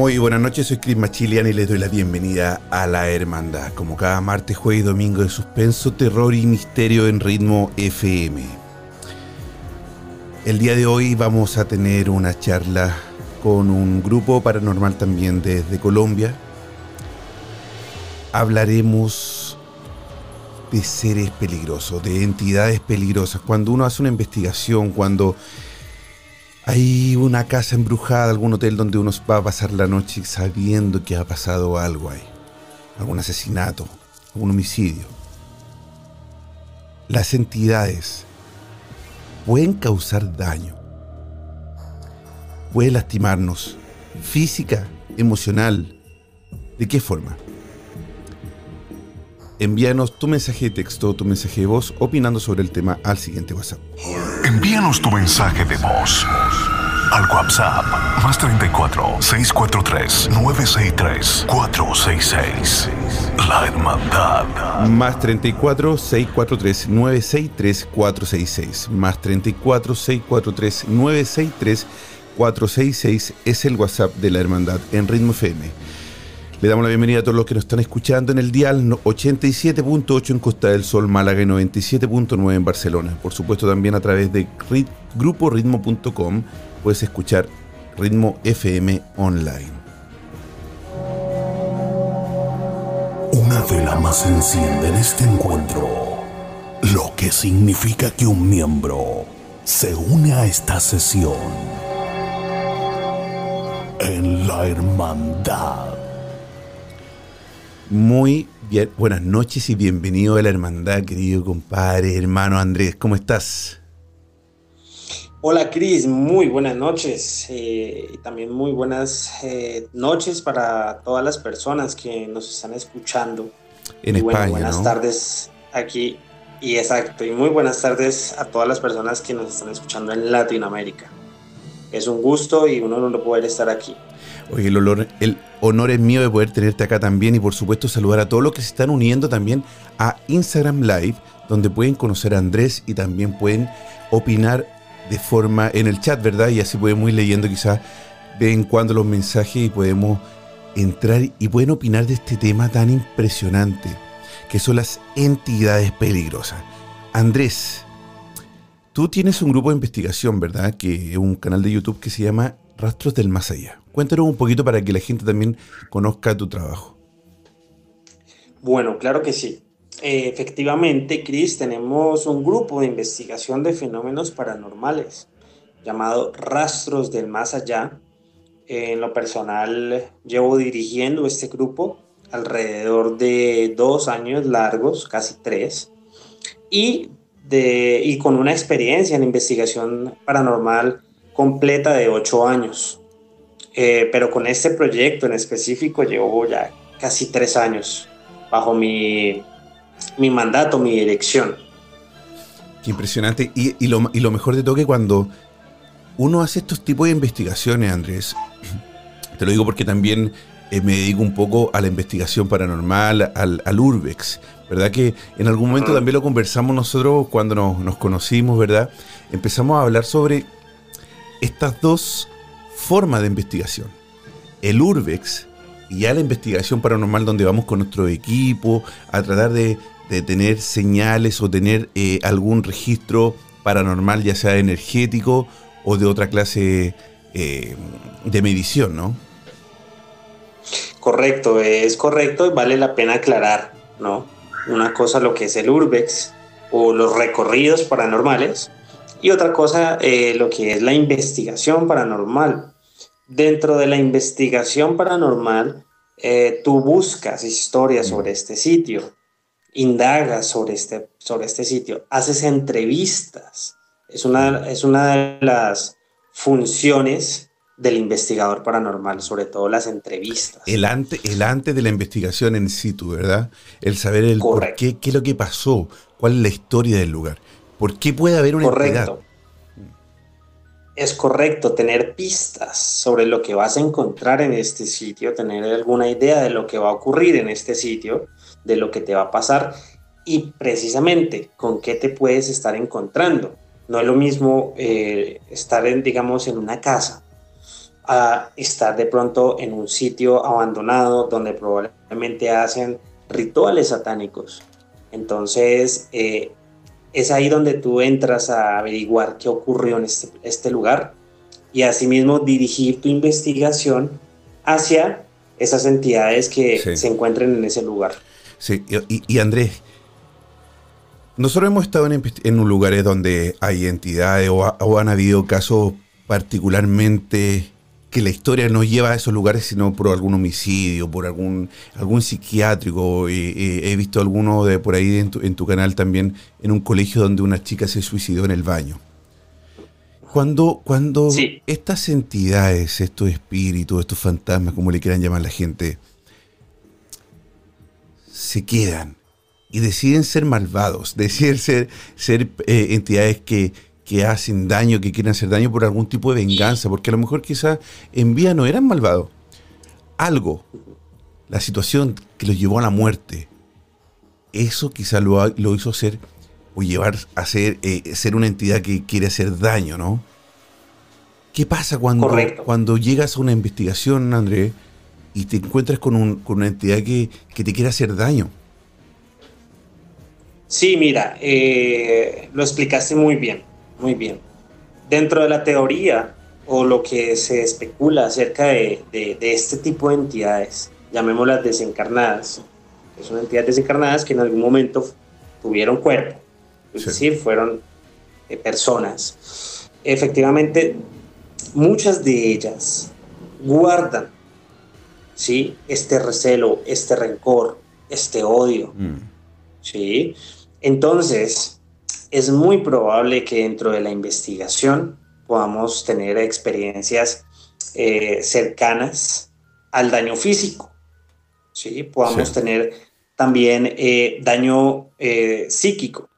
Muy buenas noches, soy Chris Machilian y les doy la bienvenida a La Hermandad, como cada martes, jueves y domingo de suspenso, terror y misterio en ritmo FM. El día de hoy vamos a tener una charla con un grupo paranormal también desde Colombia. Hablaremos de seres peligrosos, de entidades peligrosas. Cuando uno hace una investigación, cuando hay una casa embrujada, algún hotel donde uno va a pasar la noche sabiendo que ha pasado algo ahí. Algún asesinato, algún homicidio. Las entidades pueden causar daño. Puede lastimarnos física, emocional. ¿De qué forma? Envíanos tu mensaje de texto, tu mensaje de voz, opinando sobre el tema al siguiente WhatsApp. Envíanos tu mensaje de voz al WhatsApp más 34 643 963 466. La Hermandad. Más 34 643 963 466. Más 34 643 963 466 es el WhatsApp de la Hermandad en Ritmo FM. Le damos la bienvenida a todos los que nos están escuchando en el dial 87.8 en Costa del Sol, Málaga y 97.9 en Barcelona. Por supuesto también a través de rit- gruporitmo.com puedes escuchar Ritmo FM online. Una vela más se enciende en este encuentro, lo que significa que un miembro se une a esta sesión en la hermandad. Muy bien, buenas noches y bienvenido a la hermandad, querido compadre, hermano Andrés, ¿cómo estás? Hola Cris, muy buenas noches eh, y también muy buenas eh, noches para todas las personas que nos están escuchando. En Y bueno, España, buenas ¿no? tardes aquí y exacto, y muy buenas tardes a todas las personas que nos están escuchando en Latinoamérica. Es un gusto y un honor poder estar aquí. Oye, el, olor- el honor es mío de poder tenerte acá también y por supuesto saludar a todos los que se están uniendo también a Instagram Live, donde pueden conocer a Andrés y también pueden opinar de forma en el chat, ¿verdad? Y así podemos ir leyendo quizás de en cuando los mensajes y podemos entrar y pueden opinar de este tema tan impresionante, que son las entidades peligrosas. Andrés, tú tienes un grupo de investigación, ¿verdad? Que es un canal de YouTube que se llama Rastros del Más Allá. Cuéntanos un poquito para que la gente también conozca tu trabajo. Bueno, claro que sí. Eh, efectivamente, Cris, tenemos un grupo de investigación de fenómenos paranormales llamado Rastros del Más Allá. En lo personal, llevo dirigiendo este grupo alrededor de dos años largos, casi tres, y, de, y con una experiencia en investigación paranormal completa de ocho años. Eh, pero con este proyecto en específico llevo ya casi tres años bajo mi, mi mandato, mi dirección. Qué impresionante. Y, y lo, y lo mejor de todo que cuando uno hace estos tipos de investigaciones, Andrés, te lo digo porque también eh, me dedico un poco a la investigación paranormal, al, urbex, ¿verdad? Que en algún momento también lo conversamos nosotros cuando nos, nos conocimos, ¿verdad? Empezamos a hablar sobre estas dos formas de investigación. El urbex y ya la investigación paranormal donde vamos con nuestro equipo a tratar de, tener señales o tener eh, algún registro paranormal, ya sea energético o de otra clase eh, de medición, ¿no? Correcto, es correcto y vale la pena aclarar, ¿no? Una cosa lo que es el urbex o los recorridos paranormales y otra cosa eh, lo que es la investigación paranormal. Dentro de la investigación paranormal, eh, tú buscas historias sobre este sitio, indagas sobre este, sobre este sitio, haces entrevistas. Es una, es una de las funciones del investigador paranormal, sobre todo las entrevistas. El antes el antes de la investigación en situ, ¿verdad? El saber el por qué, qué es lo que pasó, cuál es la historia del lugar. ¿Por qué puede haber una Correcto. Es correcto tener pistas sobre lo que vas a encontrar en este sitio, tener alguna idea de lo que va a ocurrir en este sitio, de lo que te va a pasar y precisamente con qué te puedes estar encontrando. No es lo mismo eh, estar, en, digamos, en una casa a estar de pronto en un sitio abandonado donde probablemente hacen rituales satánicos. Entonces, eh, es ahí donde tú entras a averiguar qué ocurrió en este, este lugar y asimismo dirigir tu investigación hacia esas entidades que se encuentren en ese lugar. Sí, y, Andrés, nosotros hemos estado en, en lugares donde hay entidades o, o han habido casos particularmente que la historia no lleva a esos lugares sino por algún homicidio, por algún, algún psiquiátrico. Eh, eh, he visto alguno de por ahí en tu, canal también, en un colegio donde una chica se suicidó en el baño. Cuando, cuando estas entidades, estos espíritus, estos fantasmas, como le quieran llamar la gente, se quedan y deciden ser malvados, deciden ser, ser eh, entidades que, que hacen daño, que quieren hacer daño por algún tipo de venganza, porque a lo mejor quizás en vida no eran malvados. Algo, la situación que los llevó a la muerte, eso quizás lo, lo hizo ser o llevar a ser, eh, ser una entidad que quiere hacer daño, ¿no? ¿Qué pasa cuando, cuando llegas a una investigación, Andrés, y te encuentras con, un, con una entidad que, que, te quiere hacer daño? Sí, mira, eh, lo explicaste muy bien. Muy bien. Dentro de la teoría o lo que se especula acerca de, este tipo de entidades, llamémoslas desencarnadas, que son entidades desencarnadas que en algún momento tuvieron cuerpo, es decir, fueron eh, personas. Efectivamente, muchas de ellas guardan ¿sí? este recelo, este rencor, este odio. Mm. ¿sí? Entonces, es muy probable que dentro de la investigación podamos tener experiencias eh, cercanas al daño físico. ¿sí? Podamos tener también eh, daño eh, psíquico,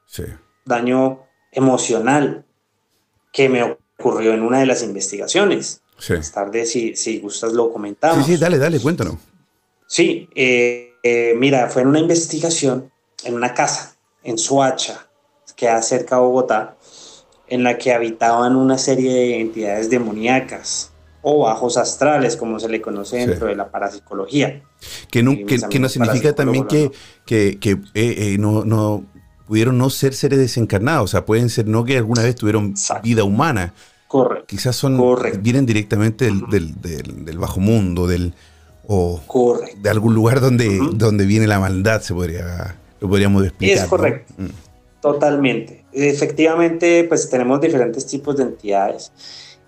daño emocional, que me ocurrió en una de las investigaciones. Más tarde, si, si gustas, lo comentamos. Sí, sí, dale, dale, cuéntanos. Sí, mira, fue en una investigación en una casa en Soacha, queda cerca de Bogotá, en la que habitaban una serie de entidades demoníacas o bajos astrales, como se le conoce dentro de la parapsicología. Que no, que, no significa también que, que, que eh, eh, no, no, pudieron no ser seres desencarnados, o sea, pueden ser no que alguna vez tuvieron vida humana. Correcto. Quizás son vienen directamente del, del, del, bajo mundo, del o de algún lugar donde, donde viene la maldad, se podría lo podríamos explicar. Es correcto. Mm. Totalmente. Efectivamente, pues tenemos diferentes tipos de entidades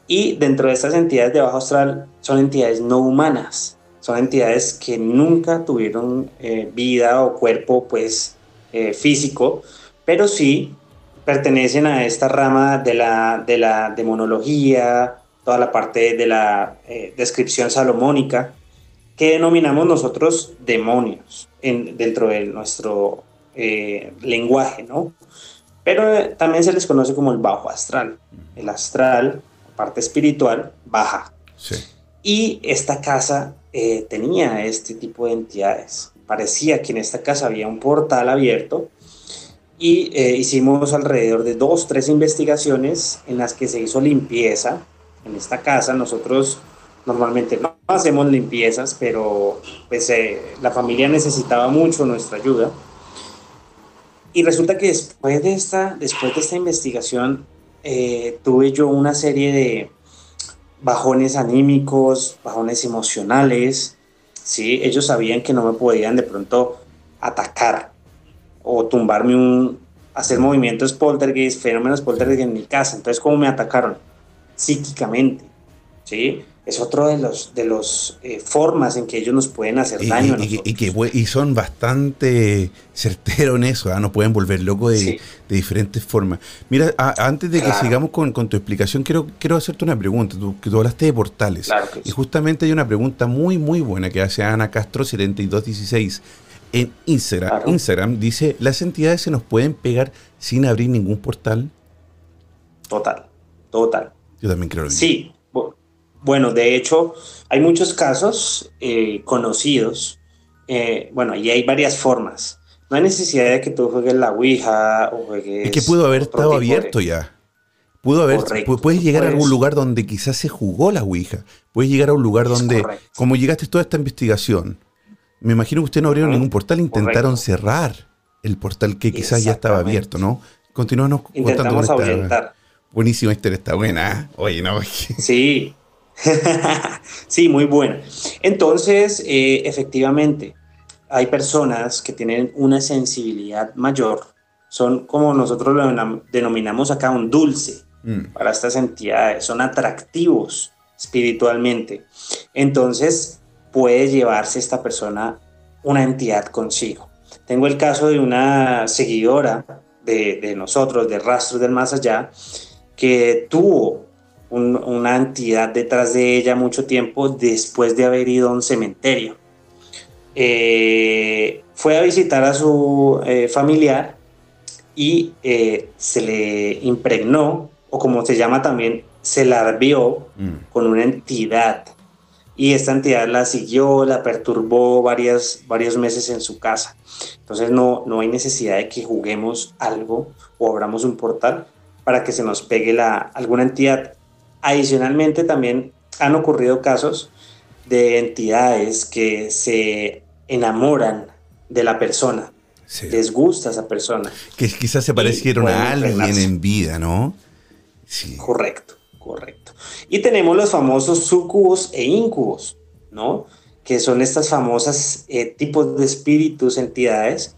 y dentro de estas entidades de bajo astral son entidades no humanas, son entidades que nunca tuvieron eh, vida o cuerpo pues eh, físico, pero sí pertenecen a esta rama de la, de la demonología, toda la parte de la eh, descripción salomónica, que denominamos nosotros demonios en, dentro de nuestro lenguaje, ¿no? Pero eh, también se les conoce como el bajo astral. El astral, parte espiritual, baja. Y esta casa eh, tenía este tipo de entidades. Parecía que en esta casa había un portal abierto y eh, hicimos alrededor de dos, tres investigaciones en las que se hizo limpieza en esta casa. Nosotros normalmente no hacemos limpiezas, pero pues, eh, la familia necesitaba mucho nuestra ayuda. Y resulta que después de esta, después de esta investigación eh, tuve yo una serie de bajones anímicos, bajones emocionales. ¿sí? Ellos sabían que no me podían de pronto atacar o tumbarme un, hacer movimientos poltergeist, fenómenos poltergeist en mi casa. Entonces, ¿cómo me atacaron? Psíquicamente, ¿sí? Es otro de los de los eh, formas en que ellos nos pueden hacer daño. Y, y, que, y son bastante certeros en eso, ¿ah? nos pueden volver locos de, de, diferentes formas. Mira, antes de que sigamos con, con, tu explicación, quiero, quiero hacerte una pregunta. Tú, que tú hablaste de portales. y justamente hay una pregunta muy, muy buena que hace Ana Castro 7216 en Instagram, Instagram dice, ¿las entidades se nos pueden pegar sin abrir ningún portal? Total, total. Yo también creo. Sí, bueno, de hecho, hay muchos casos eh, conocidos. Eh, bueno, y hay varias formas. No hay necesidad de que tú juegues la Ouija o juegues... Es que pudo haber estado abierto ya. Pudo haber, puedes llegar a algún lugar donde quizás se jugó la Ouija. Puedes llegar a un lugar donde, como llegaste toda esta investigación, me imagino que usted no abrieron ningún portal, intentaron cerrar el portal que quizás ya estaba abierto, ¿no? Continuamos contando esta. Buenísima historia, está buena. ¿eh? Oye, no. sí. sí, muy buena. Entonces, eh, efectivamente, hay personas que tienen una sensibilidad mayor. Son como nosotros lo denominamos acá un dulce mm. para estas entidades. Son atractivos espiritualmente. Entonces, puede llevarse esta persona una entidad consigo. Tengo el caso de una seguidora de, nosotros, de Rastros del Más Allá, que tuvo una entidad detrás de ella mucho tiempo después de haber ido a un cementerio. Eh, fue a visitar a su eh, familiar y eh, se le impregnó, o como se llama también, se larvió mm. con una entidad y esta entidad la siguió, la perturbó varias, varios meses en su casa. Entonces no, no hay necesidad de que juguemos algo o abramos un portal para que se nos pegue la, alguna entidad. Adicionalmente también han ocurrido casos de entidades que se enamoran de la persona. Les gusta esa persona. Que quizás se parecieron a alguien en vida, ¿no? Sí. Correcto, correcto. Y tenemos los famosos sucubos e incubos, ¿no? Que son estas famosas eh, tipos de espíritus, entidades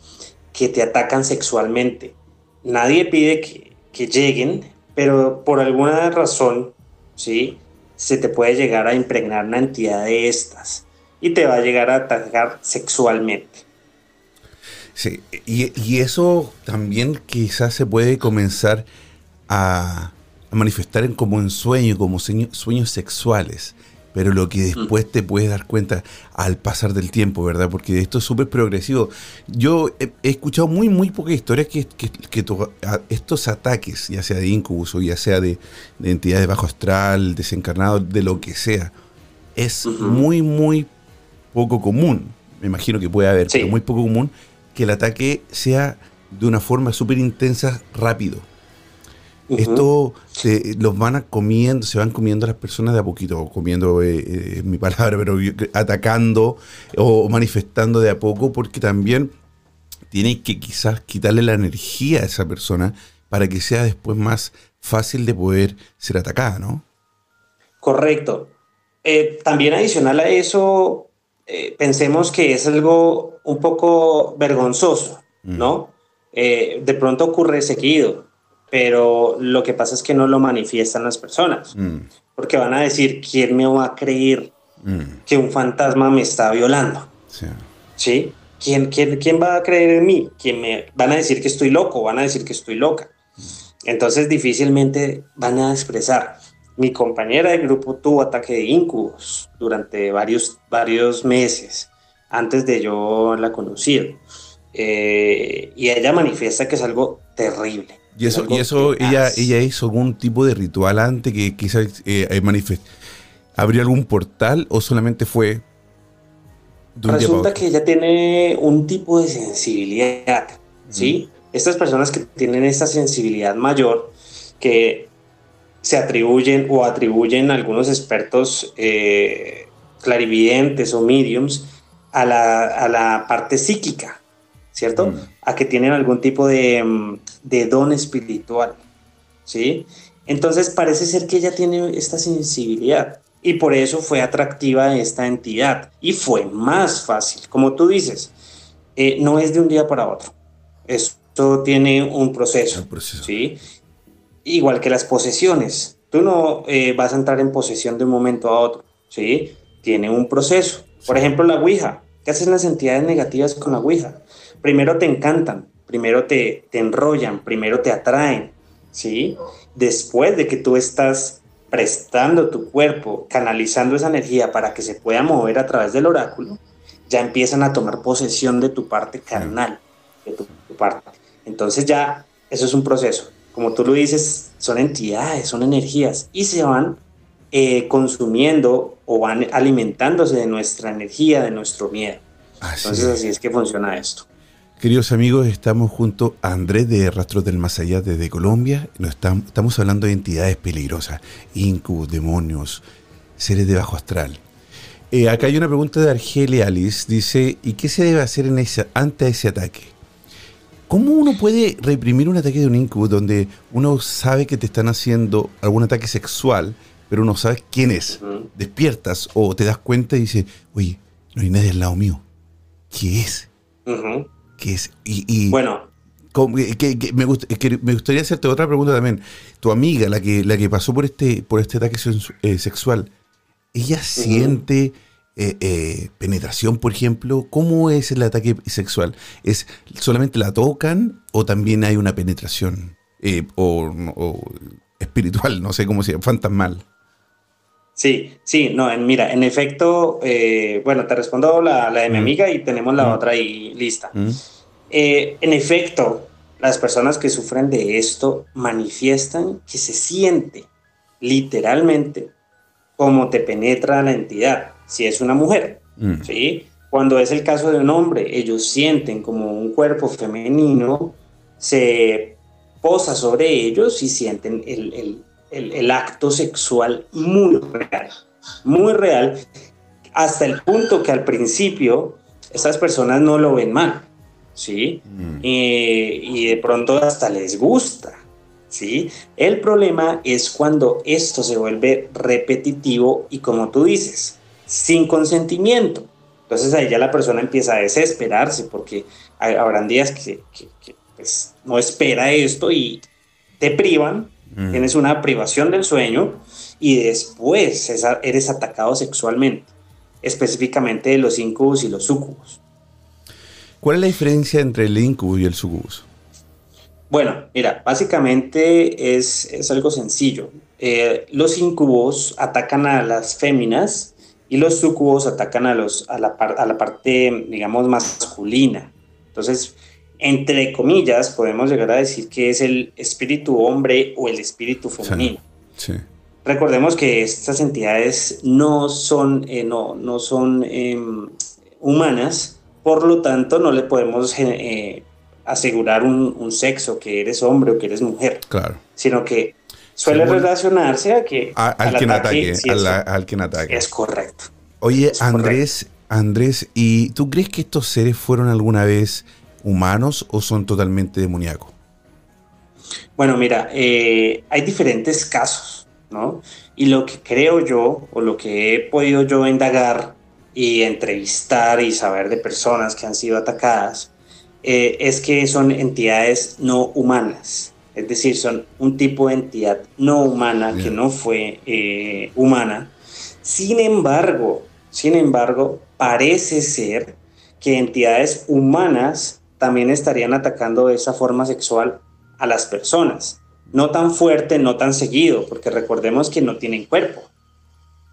que te atacan sexualmente. Nadie pide que, que lleguen, pero por alguna razón, ¿sí? Se te puede llegar a impregnar una entidad de estas y te va a llegar a atacar sexualmente. Sí, y, y, eso también quizás se puede comenzar a, manifestar en, como en sueño, como sueños sexuales. Pero lo que después te puedes dar cuenta al pasar del tiempo, ¿verdad? Porque esto es súper progresivo. Yo he, escuchado muy, muy pocas historias que, que, estos ataques, ya sea de incubus o ya sea de, de entidades bajo astral, desencarnado, de lo que sea, es muy, muy poco común. Me imagino que puede haber, pero muy poco común que el ataque sea de una forma súper intensa, rápido. Esto se, los van a comiendo, se van comiendo las personas de a poquito, comiendo eh, eh, mi palabra, pero atacando o manifestando de a poco, porque también tiene que quizás quitarle la energía a esa persona para que sea después más fácil de poder ser atacada, ¿no? Correcto. Eh, también adicional a eso, pensemos que es algo un poco vergonzoso, ¿no? de pronto ocurre seguido pero lo que pasa es que no lo manifiestan las personas, mm. porque van a decir, ¿quién me va a creer mm. que un fantasma me está violando? Sí. ¿Quién, quién, quién va a creer en mí? ¿Quién me, van a decir que estoy loco, van a decir que estoy loca. Mm. Entonces difícilmente van a expresar. Mi compañera de grupo tuvo ataque de incubos durante varios, varios meses antes de yo la conocer. Eh, y ella manifiesta que es algo terrible y eso, y eso ella, ella hizo algún tipo de ritual antes que quizás eh, ¿Habría algún portal o solamente fue Resulta que ella tiene un tipo de sensibilidad, ¿sí? Estas personas que tienen esta sensibilidad mayor, que se atribuyen o atribuyen algunos expertos eh, clarividentes o mediums a la, parte psíquica, ¿cierto? Mm. A que tienen algún tipo de, mm, de don espiritual, ¿sí? Entonces parece ser que ella tiene esta sensibilidad y por eso fue atractiva esta entidad y fue más fácil. Como tú dices, eh, no es de un día para otro. Esto tiene un proceso, ¿sí? Igual que las posesiones. Tú no eh, vas a entrar en posesión de un momento a otro, ¿sí? Tiene un proceso. Por ejemplo, la Ouija. ¿Qué hacen las entidades negativas con la Ouija? Primero te encantan, primero te, te enrollan, primero te atraen, ¿sí? Después de que tú estás prestando tu cuerpo, canalizando esa energía para que se pueda mover a través del oráculo, ya empiezan a tomar posesión de tu parte carnal, de tu, parte. Entonces ya eso es un proceso. Como tú lo dices, son entidades, son energías y se van eh, consumiendo o van alimentándose de nuestra energía, de nuestro miedo. Entonces así es que funciona esto. Queridos amigos, estamos junto a Andrés de Rastros del Más Allá desde Colombia. estamos, hablando de entidades peligrosas, incubos, demonios, seres de bajo astral. Eh, acá hay una pregunta de Argelia Alice. Dice, ¿y qué se debe hacer en ese, ante ese ataque? ¿Cómo uno puede reprimir un ataque de un incubo donde uno sabe que te están haciendo algún ataque sexual, pero no sabes quién es? Despiertas o te das cuenta y dices, oye, no hay nadie al lado mío. ¿Qué es? Que es, y, bueno. Que, me, gustaría hacerte otra pregunta también. Tu amiga, la que, la que pasó por este, por este ataque eh, sexual, ¿ella siente eh, eh, penetración, por ejemplo? ¿Cómo es el ataque sexual? ¿Es solamente la tocan o también hay una penetración? o, espiritual, no sé cómo se llama, fantasmal. Sí, sí, no, mira, en efecto, eh, bueno, te respondo la, de mi mm. amiga y tenemos la mm. otra ahí lista. Mm. Eh, en efecto, las personas que sufren de esto manifiestan que se siente literalmente como te penetra la entidad, si es una mujer, ¿sí? Cuando es el caso de un hombre, ellos sienten como un cuerpo femenino se posa sobre ellos y sienten el el, acto sexual muy real, muy real, hasta el punto que al principio estas personas no lo ven mal, ¿sí? Mm. y de pronto hasta les gusta, ¿sí? El problema es cuando esto se vuelve repetitivo y como tú dices, sin consentimiento. Entonces ahí ya la persona empieza a desesperarse porque habrán días que, pues, no espera esto y te privan Tienes una privación del sueño y después eres atacado sexualmente, específicamente de los incubus y los sucubus. ¿Cuál es la diferencia entre el incubus y el sucubus? Bueno, mira, básicamente es, algo sencillo. Eh, los incubos atacan a las féminas y los sucubos atacan a, los, a, la, a la parte, digamos, masculina. Entonces, entre comillas, podemos llegar a decir que es el espíritu hombre o el espíritu femenino. Recordemos que estas entidades no son, eh, no, no son em, humanas, por lo tanto no le podemos eh, asegurar un, sexo, que eres hombre o que eres mujer. Claro. Sino que suele relacionarse a que... al, quien ataque, al quien ataque. Es correcto. Oye, Andrés, Andrés, ¿y tú crees que estos seres fueron alguna vez humanos o son totalmente demoníacos? Bueno, mira, eh, hay diferentes casos, ¿no? Y lo que creo yo, o lo que he podido yo indagar y entrevistar y saber de personas que han sido atacadas, eh, es que son entidades no humanas. Es decir, son un tipo de entidad no humana que no fue eh, humana. Sin embargo, sin embargo, parece ser que entidades humanas también estarían atacando de esa forma sexual a las personas. No tan fuerte, no tan seguido, porque recordemos que no tienen cuerpo.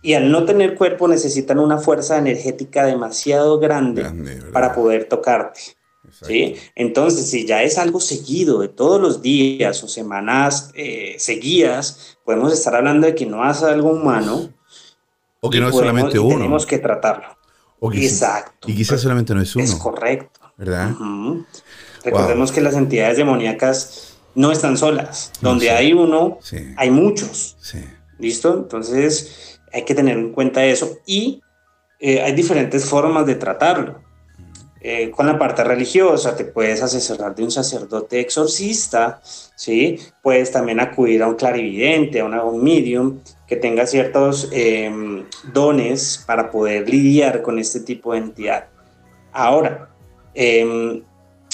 Y al no tener cuerpo necesitan una fuerza energética demasiado grande, para poder tocarte. ¿sí? Entonces, si ya es algo seguido de todos los días o semanas eh, seguidas, podemos estar hablando de que no hace algo humano O que no es solamente uno. Tenemos que tratarlo. Exacto. Y quizás solamente no es uno. Es correcto. ¿Verdad? Recordemos que las entidades demoníacas no están solas. Donde hay uno, hay muchos. Sí. ¿Listo? Entonces hay que tener en cuenta eso. Y eh, hay diferentes formas de tratarlo. Eh, con la parte religiosa, te puedes asesorar de un sacerdote exorcista, ¿sí? Puedes también acudir a un clarividente, a, un medium que tenga ciertos em, dones para poder lidiar con este tipo de entidad. Ahora, em,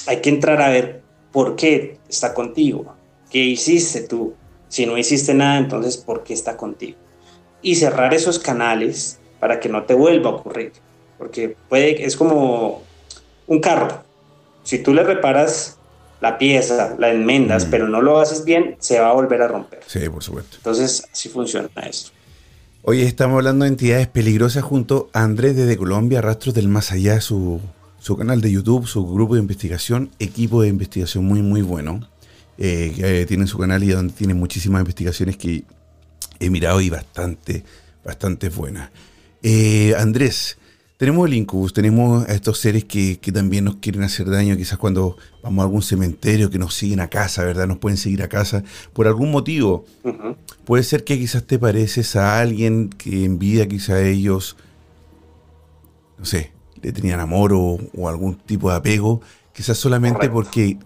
hay que entrar a ver por qué está contigo, qué hiciste tú. Si no hiciste nada, entonces, ¿por qué está contigo? Y cerrar esos canales para que no te vuelva a ocurrir. Porque puede, es como un carro. Si tú le reparas la pieza, la enmendas, mm. pero no lo haces bien, se va a volver a romper. Sí, por supuesto. Entonces, así funciona esto. Hoy estamos hablando de entidades peligrosas junto a Andrés desde Colombia, Rastros del Más Allá, su, su canal de YouTube, su grupo de investigación, equipo de investigación muy, muy bueno. Eh, que tiene su canal y donde tiene muchísimas investigaciones que he mirado y bastante, bastante buenas. Eh, Andrés, tenemos el incubus, tenemos a estos seres que, también nos quieren hacer daño, quizás cuando vamos a algún cementerio, que nos siguen a casa, ¿verdad? Nos pueden seguir a casa por algún motivo. Puede ser que quizás te pareces a alguien que en vida quizás ellos, no sé, le tenían amor o, algún tipo de apego, quizás solamente porque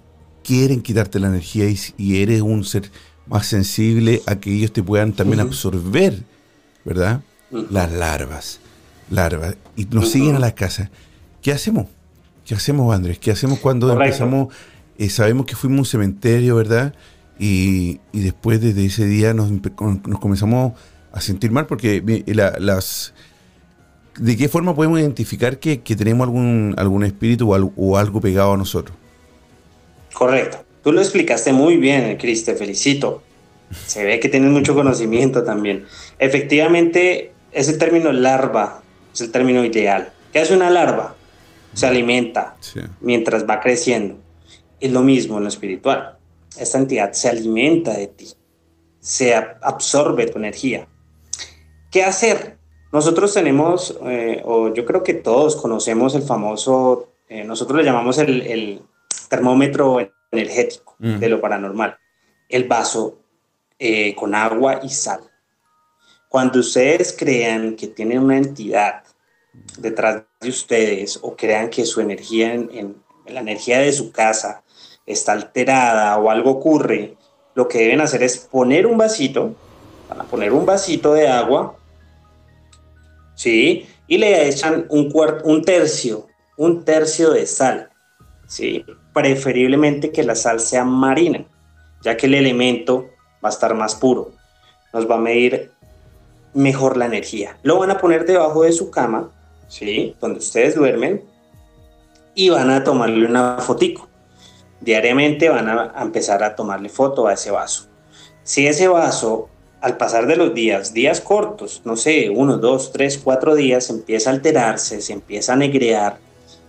quieren quitarte la energía y, eres un ser más sensible a que ellos te puedan también absorber, ¿verdad? Las larvas larvas y nos siguen a la casa. ¿Qué hacemos? ¿Qué hacemos, Andrés? ¿Qué hacemos cuando empezamos? Eh, sabemos que fuimos a un cementerio, ¿verdad? Y, después desde ese día nos, nos, comenzamos a sentir mal porque las... ¿De qué forma podemos identificar que, tenemos algún, algún espíritu o algo, pegado a nosotros? Correcto. Tú lo explicaste muy bien, Cris, te felicito. Se ve que tienes mucho conocimiento también. Efectivamente, ese término larva es el término ideal. ¿Qué hace una larva? Se alimenta mientras va creciendo. Es lo mismo en lo espiritual. Esta entidad se alimenta de ti, se absorbe tu energía. ¿Qué hacer? Nosotros tenemos, eh, o yo creo que todos conocemos el famoso, eh, nosotros le llamamos el, termómetro energético mm. de lo paranormal, el vaso eh, con agua y sal. Cuando ustedes crean que tienen una entidad detrás de ustedes o crean que su energía, en, la energía de su casa está alterada o algo ocurre, lo que deben hacer es poner un vasito, van a poner un vasito de agua, ¿sí? Y le echan un, cuarto, un tercio, un tercio de sal, ¿sí? Preferiblemente que la sal sea marina, ya que el elemento va a estar más puro. Nos va a medir mejor la energía. Lo van a poner debajo de su cama, ¿sí? Donde ustedes duermen y van a tomarle una fotico. Diariamente van a, empezar a tomarle foto a ese vaso. Si ese vaso, al pasar de los días, días cortos, no sé, uno, dos, tres, cuatro días, empieza a alterarse, se empieza a negrear,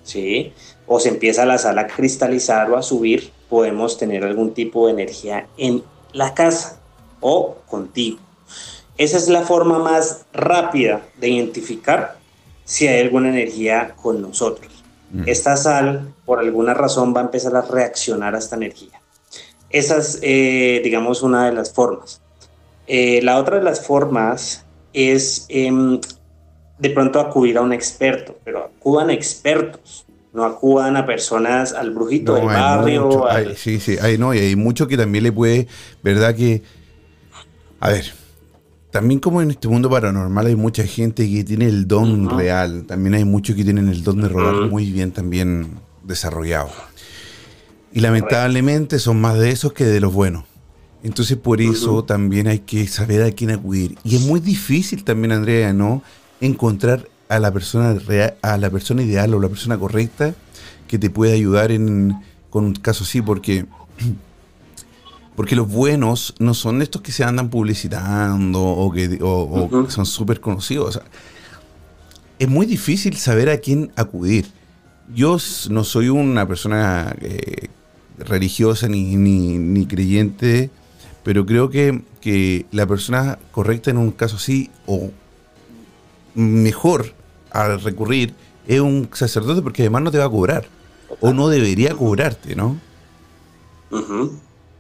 ¿sí? O se empieza la sala a cristalizar o a subir, podemos tener algún tipo de energía en la casa o contigo. Esa es la forma más rápida de identificar si hay alguna energía con nosotros. Mm. Esta sal, por alguna razón, va a empezar a reaccionar a esta energía. Esa es, eh, digamos, una de las formas. Eh, la otra de las formas es em, de pronto acudir a un experto, pero acudan expertos, no acudan a personas, al brujito del barrio. sí, sí, hay, no, y hay mucho que también le puede, ¿verdad? Que, a ver, también como en este mundo paranormal hay mucha gente que tiene el don real, también hay muchos que tienen el don de rodar muy bien también desarrollado. Y lamentablemente son más de esos que de los buenos. Entonces por eso también hay que saber a quién acudir. Y es muy difícil también, Andrea, ¿no? Encontrar a la persona real, a la persona ideal o la persona correcta que te pueda ayudar en, con un caso así, porque porque los buenos no son estos que se andan publicitando o que son súper conocidos. es muy difícil saber a quién acudir. Yo no soy una persona eh, religiosa ni, ni, creyente, pero creo que, que, la persona correcta en un caso así, o mejor a recurrir es un sacerdote porque además no te va a cobrar. O no debería cobrarte, ¿no?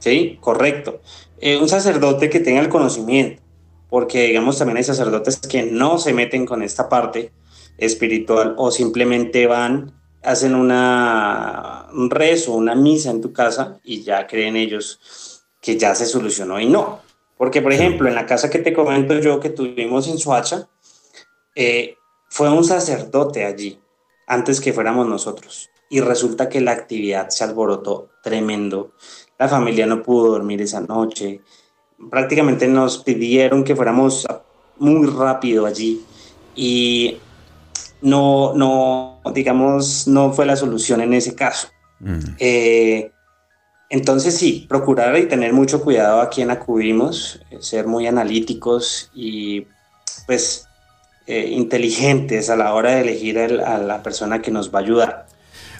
Sí, correcto. Eh, un sacerdote que tenga el conocimiento, porque digamos también hay sacerdotes que no se meten con esta parte espiritual o simplemente van, hacen una, un rezo, una misa en tu casa y ya creen ellos que ya se solucionó y no. Porque, por ejemplo, en la casa que te comento yo que tuvimos en Suacha, eh, fue un sacerdote allí antes que fuéramos nosotros. Y resulta que la actividad se alborotó tremendo. La familia no pudo dormir esa noche. Prácticamente nos pidieron que fuéramos muy rápido allí. Y no, no, digamos, no fue la solución en ese caso. Mm. Eh, entonces sí, procurar y tener mucho cuidado a quien acudimos, eh, ser muy analíticos y pues eh, inteligentes a la hora de elegir a la persona que nos va a ayudar.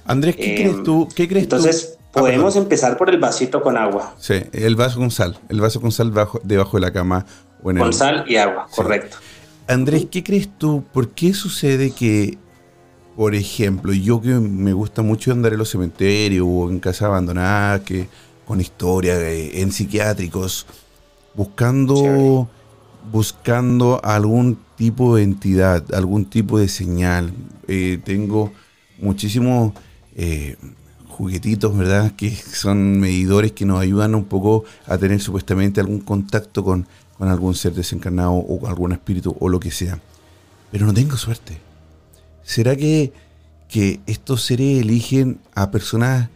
Andrés, ¿qué crees tú? ¿Qué crees entonces, ah, podemos empezar por el vasito con agua. Sí, el vaso con sal, el vaso con sal debajo de la cama. con sal y agua, correcto. Andrés, ¿qué crees tú? ¿Por qué sucede que, por ejemplo, yo que me gusta mucho andar en los cementerios o en casas abandonadas, que con historia, eh, en psiquiátricos, buscando, buscando algún tipo de entidad, algún tipo de señal. Eh, tengo muchísimos eh, juguetitos, ¿verdad? Que son medidores que nos ayudan un poco a tener supuestamente algún contacto con con algún ser desencarnado o con algún espíritu o lo que sea. Pero no tengo suerte. ¿Será que, que estos seres eligen a personas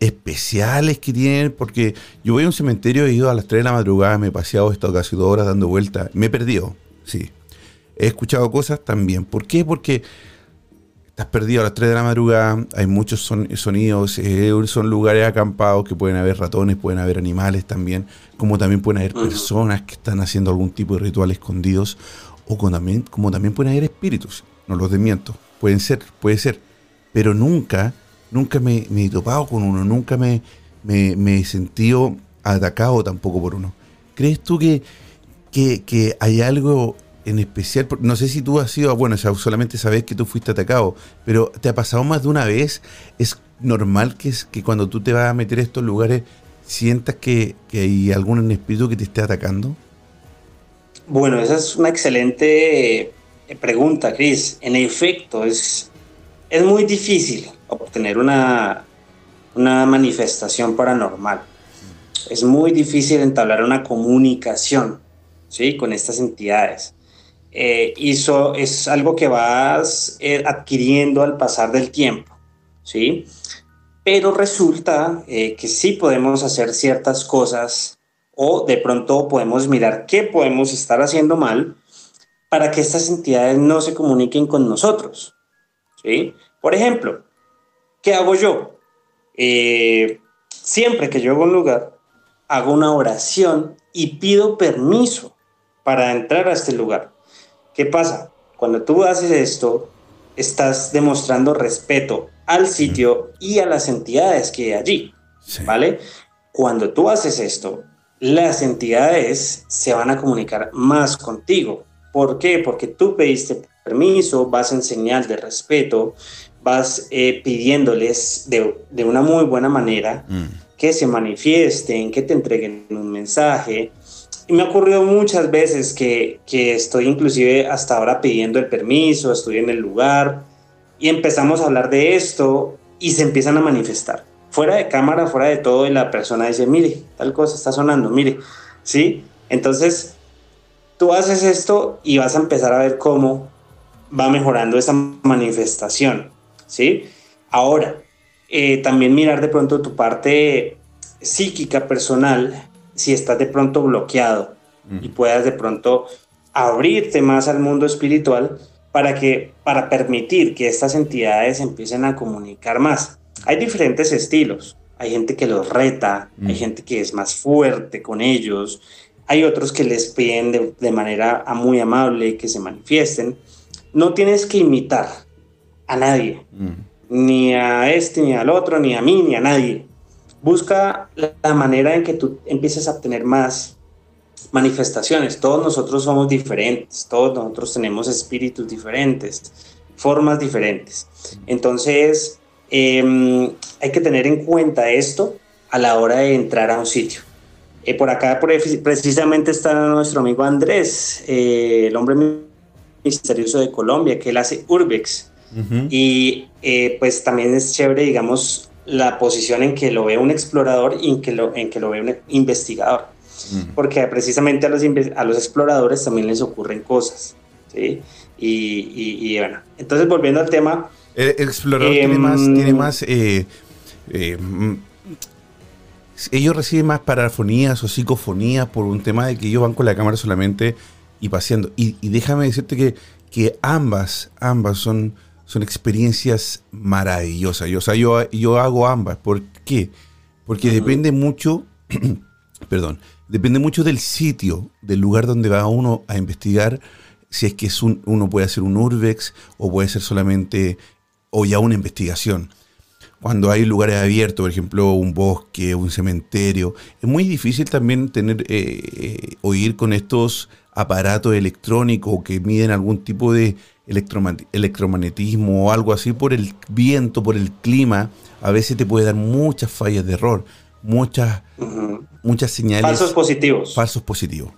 especiales que tienen? Porque yo voy a un cementerio, he ido a las 3 de la madrugada, me he paseado, he estado casi dos horas dando vueltas, me he perdido, sí. He escuchado cosas también. ¿Por qué? Porque estás perdido a las 3 de la madrugada, hay muchos sonidos, eh, son lugares acampados que pueden haber ratones, pueden haber animales también, como también pueden haber personas que están haciendo algún tipo de ritual escondidos, o también, como también pueden haber espíritus, no los desmiento, pueden ser, puede ser, pero nunca, nunca me, he topado con uno, nunca me, me, he sentido atacado tampoco por uno. ¿Crees tú que, que, que hay algo en especial, no sé si tú has sido, bueno, solamente sabes que tú fuiste atacado, pero ¿te ha pasado más de una vez? ¿Es normal que, es, que cuando tú te vas a meter a estos lugares sientas que, hay algún espíritu que te esté atacando? Bueno, esa es una excelente eh, pregunta, Chris. En efecto, es, es muy difícil obtener una, una manifestación paranormal. Es muy difícil entablar una comunicación ¿sí? con estas entidades eh, eso es algo que vas eh, adquiriendo al pasar del tiempo, ¿sí? Pero resulta eh, que sí podemos hacer ciertas cosas o de pronto podemos mirar qué podemos estar haciendo mal para que estas entidades no se comuniquen con nosotros, ¿sí? Por ejemplo, ¿qué hago yo? Eh, siempre que yo hago un lugar, hago una oración y pido permiso para entrar a este lugar. ¿Qué pasa? Cuando tú haces esto, estás demostrando respeto al sitio y a las entidades que hay allí, ¿vale? Cuando tú haces esto, las entidades se van a comunicar más contigo. ¿Por qué? Porque tú pediste permiso, vas en señal de respeto, vas eh, pidiéndoles de, una muy buena manera mm. que se manifiesten, que te entreguen un mensaje, y me ha ocurrido muchas veces que, que estoy inclusive hasta ahora pidiendo el permiso, estoy en el lugar y empezamos a hablar de esto y se empiezan a manifestar. Fuera de cámara, fuera de todo, y la persona dice, mire, tal cosa está sonando, mire, ¿sí? Entonces, tú haces esto y vas a empezar a ver cómo va mejorando esa manifestación, ¿sí? Ahora, eh, también mirar de pronto tu parte psíquica personal si estás de pronto bloqueado y puedas de pronto abrirte más al mundo espiritual para que para permitir que estas entidades empiecen a comunicar más. Hay diferentes estilos. Hay gente que los reta, hay gente que es más fuerte con ellos, hay otros que les piden de, manera muy amable que se manifiesten. No tienes que imitar a nadie, ni a este, ni al otro, ni a mí, ni a nadie busca la manera en que tú empieces a obtener más manifestaciones. Todos nosotros somos diferentes, todos nosotros tenemos espíritus diferentes, formas diferentes. Entonces, em, hay que tener en cuenta esto a la hora de entrar a un sitio. Eh, por acá precisamente está nuestro amigo Andrés, eh, el hombre misterioso de Colombia, que él hace Urbex. Y eh, pues también es chévere, digamos, la posición en que lo ve un explorador y en que lo, en que lo ve un investigador. Porque precisamente a los, a los exploradores también les ocurren cosas. ¿sí? Y, bueno, entonces volviendo al tema. El, explorador tiene más, em, tiene más mm, ellos reciben más parafonías o psicofonías por un tema de que ellos van con la cámara solamente y paseando. Y, déjame decirte que, que ambas, ambas son, son experiencias maravillosas. Yo, o sea, yo, yo hago ambas. ¿Por qué? Porque depende mucho, perdón, depende mucho del sitio, del lugar donde va uno a investigar. Si es que es un, uno puede hacer un urbex o puede ser solamente o ya una investigación cuando hay lugares abiertos, por ejemplo, un bosque, un cementerio, es muy difícil también tener eh, eh, oír con estos aparatos electrónicos que miden algún tipo de electromagnetismo o algo así por el viento, por el clima, a veces te puede dar muchas fallas de error, muchas, muchas señales. Falsos positivos. Falsos positivos.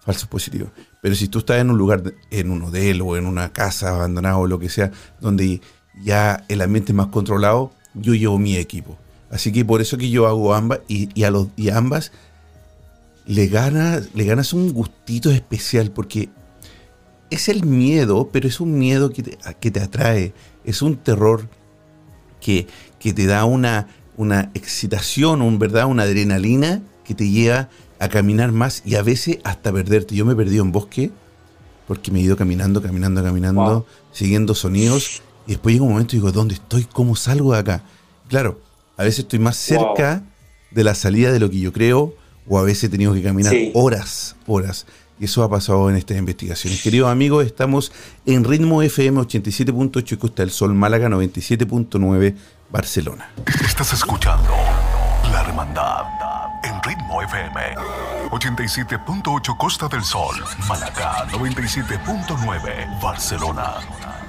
Falsos positivos. Pero si tú estás en un lugar, en un hotel o en una casa abandonada o lo que sea, donde ya el ambiente es más controlado, yo llevo mi equipo. Así que por eso que yo hago ambas y, a, los, y ambas le, gana, le ganas un gustito especial porque es el miedo, pero es un miedo que te, que te atrae, es un terror que, que te da una, una excitación, un, ¿verdad? una adrenalina que te lleva a caminar más y a veces hasta perderte. Yo me he perdido en bosque porque me he ido caminando, caminando, caminando, siguiendo sonidos y después llega un momento y digo, ¿dónde estoy? ¿Cómo salgo de acá? Claro, a veces estoy más cerca de la salida de lo que yo creo, o a veces he tenido que caminar horas, horas. Y eso ha pasado en estas investigaciones. Queridos amigos, estamos en Ritmo FM 87.8 Costa del Sol, Málaga 97.9 Barcelona. Estás escuchando La Hermandad en Ritmo FM 87.8 Costa del Sol, Málaga 97.9 Barcelona.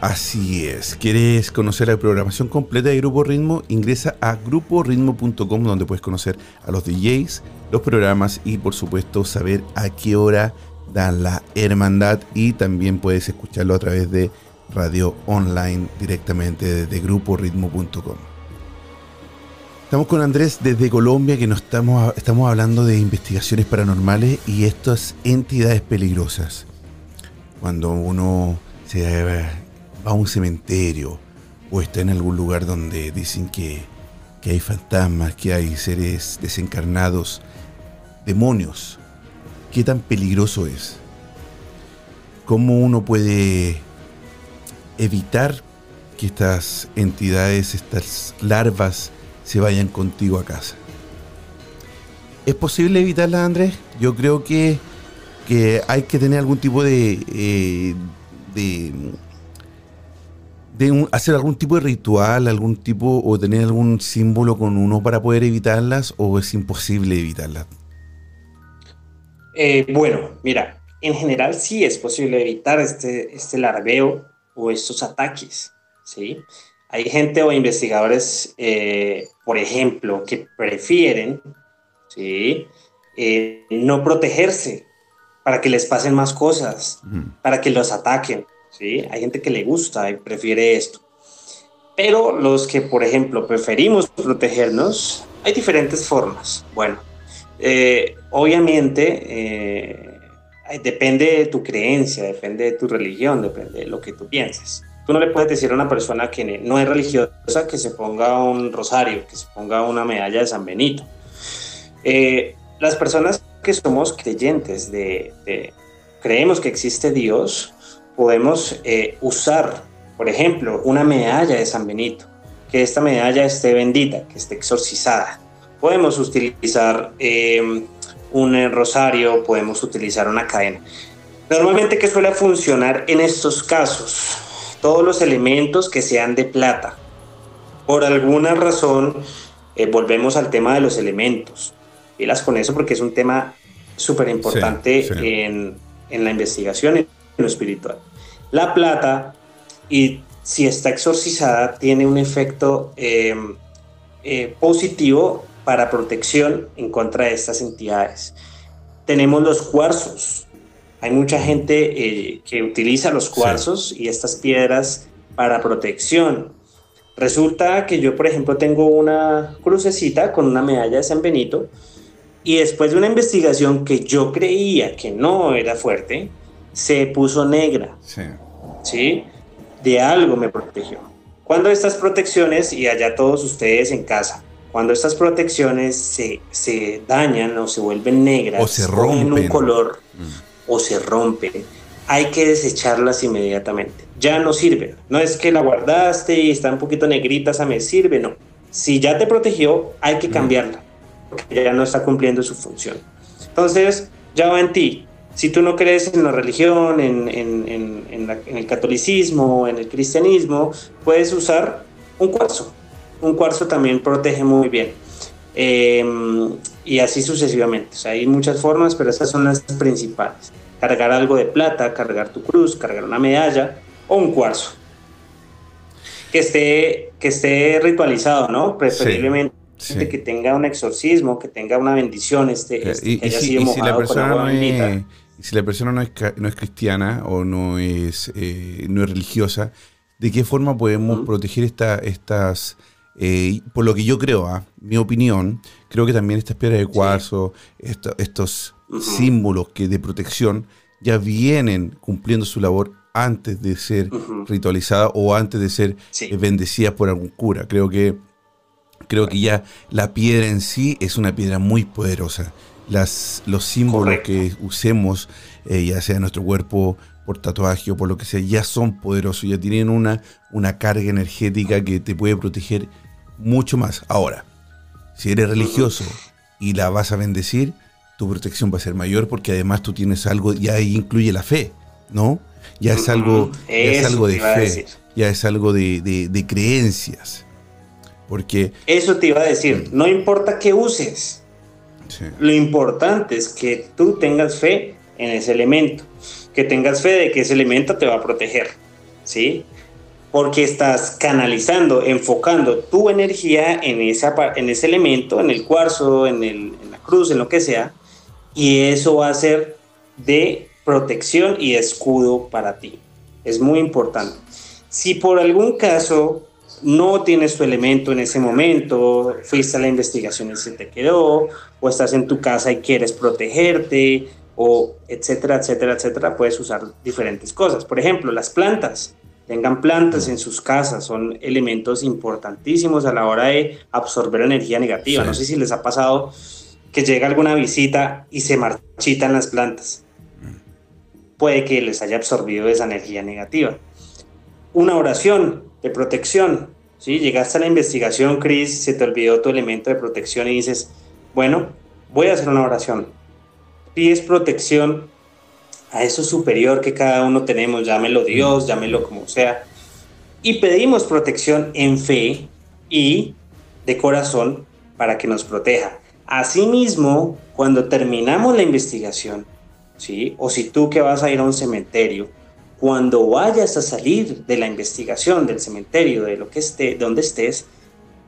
Así es. ¿Quieres conocer la programación completa de Grupo Ritmo? Ingresa a gruporitmo.com donde puedes conocer a los DJs, los programas y por supuesto saber a qué hora dan la hermandad y también puedes escucharlo a través de radio online directamente desde gruporitmo.com. Estamos con Andrés desde Colombia que nos estamos, estamos hablando de investigaciones paranormales y estas entidades peligrosas. Cuando uno se va a un cementerio o está en algún lugar donde dicen que, hay fantasmas, que hay seres desencarnados, demonios, ¿qué tan peligroso es? ¿Cómo uno puede evitar que estas entidades, estas larvas, se vayan contigo a casa? ¿Es posible evitarlas, Andrés? Yo creo que, hay que tener algún tipo de, eh, de de hacer algún tipo de ritual, algún tipo o tener algún símbolo con uno para poder evitarlas o es imposible evitarlas? Eh, bueno, mira, en general sí es posible evitar este, este larveo o estos ataques, ¿sí? Hay gente o investigadores, eh, por ejemplo, que prefieren, ¿sí? Eh, no protegerse para que les pasen más cosas, para que los ataquen. ¿Sí? Hay gente que le gusta y prefiere esto. Pero los que, por ejemplo, preferimos protegernos, hay diferentes formas. Bueno, eh, obviamente eh, depende de tu creencia, depende de tu religión, depende de lo que tú pienses. Tú no le puedes decir a una persona que no es religiosa que se ponga un rosario, que se ponga una medalla de San Benito. Eh, las personas que somos creyentes de, creemos que existe Dios, podemos eh, usar, por ejemplo, una medalla de San Benito, que esta medalla esté bendita, que esté exorcizada. Podemos utilizar em, un rosario, podemos utilizar una cadena. Normalmente, ¿qué suele funcionar en estos casos? Todos los elementos que sean de plata. Por alguna razón, eh, volvemos al tema de los elementos. Y las con eso porque es un tema súper importante En, en, la investigación en lo espiritual. La plata, y si está exorcizada, tiene un efecto em, eh, positivo para protección en contra de estas entidades. Tenemos los cuarzos. Hay mucha gente eh, que utiliza los cuarzos y estas piedras para protección. Resulta que yo, por ejemplo, tengo una crucecita con una medalla de San Benito y después de una investigación que yo creía que no era fuerte, se puso negra. Sí. ¿Sí? De algo me protegió. Cuando estas protecciones, y allá todos ustedes en casa, cuando estas protecciones se, se dañan o se vuelven negras, o se rompen un color, mm. o se rompen, hay que desecharlas inmediatamente. Ya no sirven. No es que la guardaste y está un poquito negrita, esa me sirve, no. Si ya te protegió, hay que mm. cambiarla, porque ya no está cumpliendo su función. Entonces, ya va en ti. Si tú no crees en la religión, en, en, en, el catolicismo, en el cristianismo, puedes usar un cuarzo. Un cuarzo también protege muy bien. Em, y así sucesivamente. hay muchas formas, pero estas son las principales cargar algo de plata, cargar tu cruz, cargar una medalla o un cuarzo. Que esté, que esté ritualizado, ¿no? Preferiblemente que tenga un exorcismo, que tenga una bendición, este, este que haya sido mojado con agua bendita. Y si la persona no es, no es cristiana o no es, eh, no es religiosa, ¿de qué forma podemos proteger esta, estas, eh, por lo que yo creo, ¿ah? mi opinión, creo que también estas piedras de cuarzo, estos símbolos que de protección ya vienen cumpliendo su labor antes de ser ritualizada o antes de ser eh, bendecida por algún cura. Creo que, creo que ya la piedra en sí es una piedra muy poderosa. Las, los símbolos que usemos, eh, ya sea en nuestro cuerpo, por tatuaje o por lo que sea, ya son poderosos, ya tienen una, una carga energética que te puede proteger mucho más. Ahora, si eres religioso y la vas a bendecir, tu protección va a ser mayor porque además tú tienes algo, ya ahí incluye la fe, ¿no? Ya es algo, es algo de fe, ya es algo de, creencias. Porque... Eso te iba a decir, no importa qué uses, lo importante es que tú tengas fe en ese elemento, que tengas fe de que ese elemento te va a proteger, ¿sí? Porque estás canalizando, enfocando tu energía en, esa, en ese elemento, en el cuarzo, en, la cruz, en lo que sea, y eso va a ser de protección y escudo para ti. Es muy importante. Si por algún caso no tienes tu elemento en ese momento, fuiste a la investigación y se te quedó, o estás en tu casa y quieres protegerte, o etcétera, etcétera, etcétera, puedes usar diferentes cosas. Por ejemplo, las plantas. Tengan plantas en sus casas, son elementos importantísimos a la hora de absorber energía negativa. No sé si les ha pasado que llega alguna visita y se marchitan las plantas. Puede que les haya absorbido esa energía negativa. Una oración de protección. ¿Sí? Llegaste a la investigación, Chris, se te olvidó tu elemento de protección y dices, bueno, voy a hacer una oración. Pides protección a eso superior que cada uno tenemos, llámelo Dios, llámelo como sea. Y pedimos protección en fe y de corazón para que nos proteja. Asimismo, cuando terminamos la investigación, ¿sí? o si tú que vas a ir a un cementerio, cuando vayas a salir de la investigación del cementerio, de lo que esté, donde estés,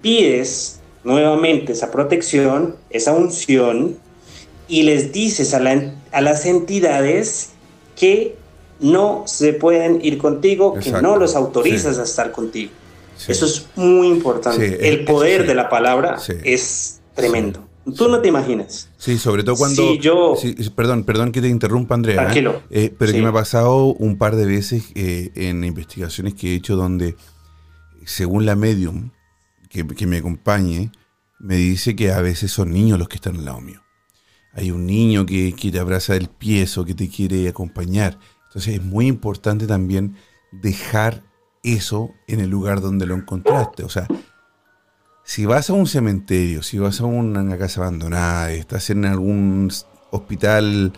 pides nuevamente esa protección, esa unción, y les dices a, las entidades que no se pueden ir contigo, que no los autorizas a estar contigo. Eso es muy importante. El poder de la palabra es tremendo. Tú no te imaginas. Sí, sobre todo cuando... yo... perdón, perdón que te interrumpa, Andrea. ¿eh? Tranquilo. Eh, pero que me ha pasado un par de veces eh, en investigaciones que he hecho donde, según la medium que, me acompañe, me dice que a veces son niños los que están al lado mío. Hay un niño que, que te abraza del pie o que te quiere acompañar. Entonces es muy importante también dejar eso en el lugar donde lo encontraste. O sea, si vas a un cementerio, si vas a una casa abandonada, estás en algún hospital,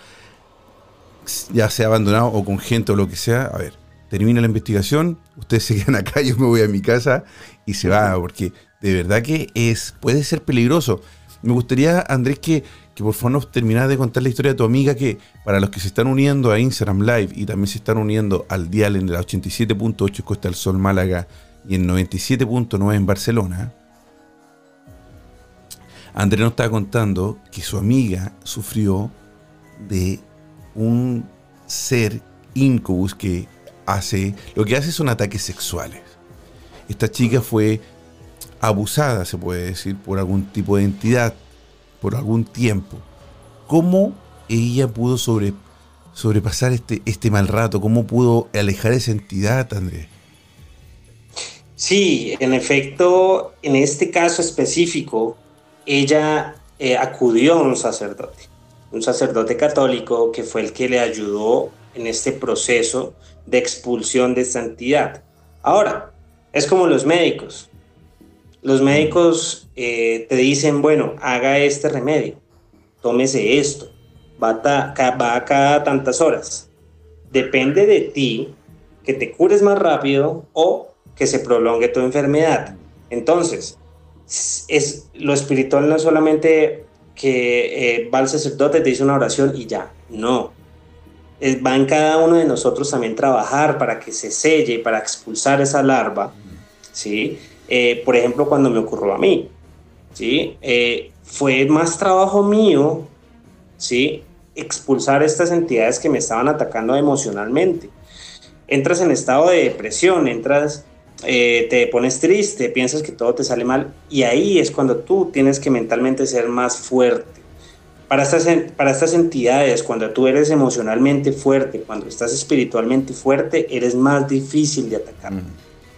ya sea abandonado o con gente o lo que sea, a ver, termina la investigación, ustedes se quedan acá, yo me voy a mi casa y se va, porque de verdad que es, puede ser peligroso. Me gustaría, Andrés, que, que por favor nos terminas de contar la historia de tu amiga que para los que se están uniendo a Instagram Live y también se están uniendo al dial en la 87.8 Costa del Sol Málaga y en 97.9 en Barcelona, André nos estaba contando que su amiga sufrió de un ser incubus que hace, lo que hace son ataques sexuales. Esta chica fue abusada, se puede decir, por algún tipo de entidad por algún tiempo. ¿Cómo ella pudo sobre, sobrepasar este, este mal rato? ¿Cómo pudo alejar esa entidad, Andrés? Sí, en efecto, en este caso específico, ella eh, acudió a un sacerdote, un sacerdote católico que fue el que le ayudó en este proceso de expulsión de esta entidad. Ahora, es como los médicos. Los médicos eh, te dicen, bueno, haga este remedio, tómese esto, va, va a cada tantas horas. Depende de ti que te cures más rápido o que se prolongue tu enfermedad. Entonces, es, lo espiritual no es solamente que eh, va al sacerdote, te dice una oración y ya, no. va en cada uno de nosotros también trabajar para que se selle, para expulsar esa larva, ¿sí? Eh, por ejemplo, cuando me ocurrió a mí, ¿sí? Eh, fue más trabajo mío, ¿sí? Expulsar estas entidades que me estaban atacando emocionalmente. Entras en estado de depresión, entras, eh, te pones triste, piensas que todo te sale mal y ahí es cuando tú tienes que mentalmente ser más fuerte. Para estas, para estas entidades, cuando tú eres emocionalmente fuerte, cuando estás espiritualmente fuerte, eres más difícil de atacar.